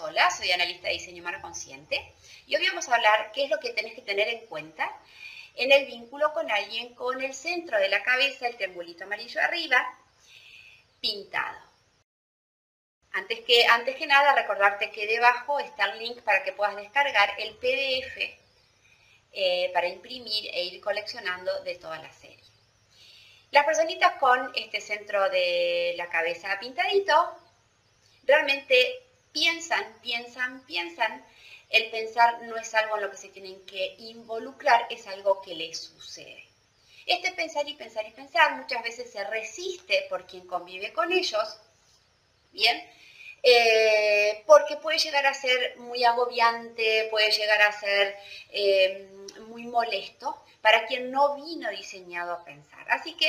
Hola, soy analista de diseño humano consciente y hoy vamos a hablar qué es lo que tenés que tener en cuenta en el vínculo con alguien con el centro de la cabeza, el triangulito amarillo arriba, pintado. Antes que, antes que nada, recordarte que debajo está el link para que puedas descargar el PDF eh, para imprimir e ir coleccionando de toda la serie. Las personitas con este centro de la cabeza pintadito realmente piensan, piensan, piensan. El pensar no es algo en lo que se tienen que involucrar, es algo que les sucede. Este pensar y pensar y pensar muchas veces se resiste por quien convive con ellos, ¿bien? Eh, porque puede llegar a ser muy agobiante, puede llegar a ser eh, muy molesto para quien no vino diseñado a pensar. Así que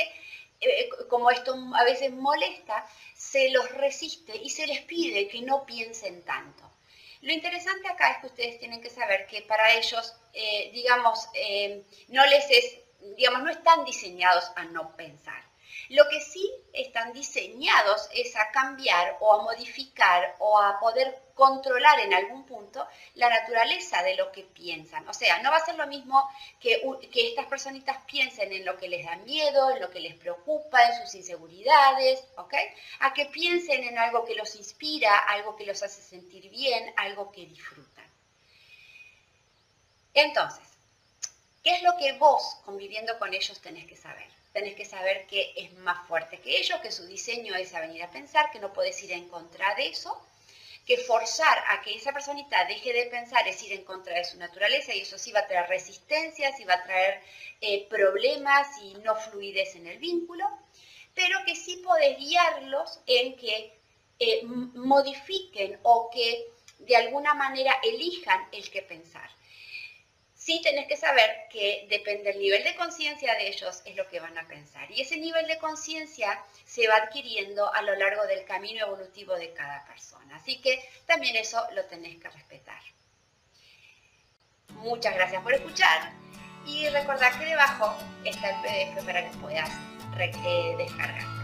eh, como esto a veces molesta, se los resiste y se les pide que no piensen tanto. Lo interesante acá es que ustedes tienen que saber que para ellos, digamos, no les es, digamos, no están diseñados a no pensar. Lo que sí están diseñados es a cambiar o a modificar o a poder controlar en algún punto la naturaleza de lo que piensan. O sea, no va a ser lo mismo que, que estas personitas piensen en lo que les da miedo, en lo que les preocupa, en sus inseguridades, ¿ok? A que piensen en algo que los inspira, algo que los hace sentir bien, algo que disfrutan. Entonces, ¿qué es lo que vos conviviendo con ellos tenés que saber? tenés que saber que es más fuerte que ellos, que su diseño es a venir a pensar, que no puedes ir en contra de eso, que forzar a que esa personita deje de pensar es ir en contra de su naturaleza y eso sí va a traer resistencias y va a traer eh, problemas y no fluidez en el vínculo, pero que sí podés guiarlos en que eh, modifiquen o que de alguna manera elijan el que pensar sí tenés que saber que depende del nivel de conciencia de ellos, es lo que van a pensar. Y ese nivel de conciencia se va adquiriendo a lo largo del camino evolutivo de cada persona. Así que también eso lo tenés que respetar. Muchas gracias por escuchar y recordad que debajo está el PDF para que puedas eh, descargar.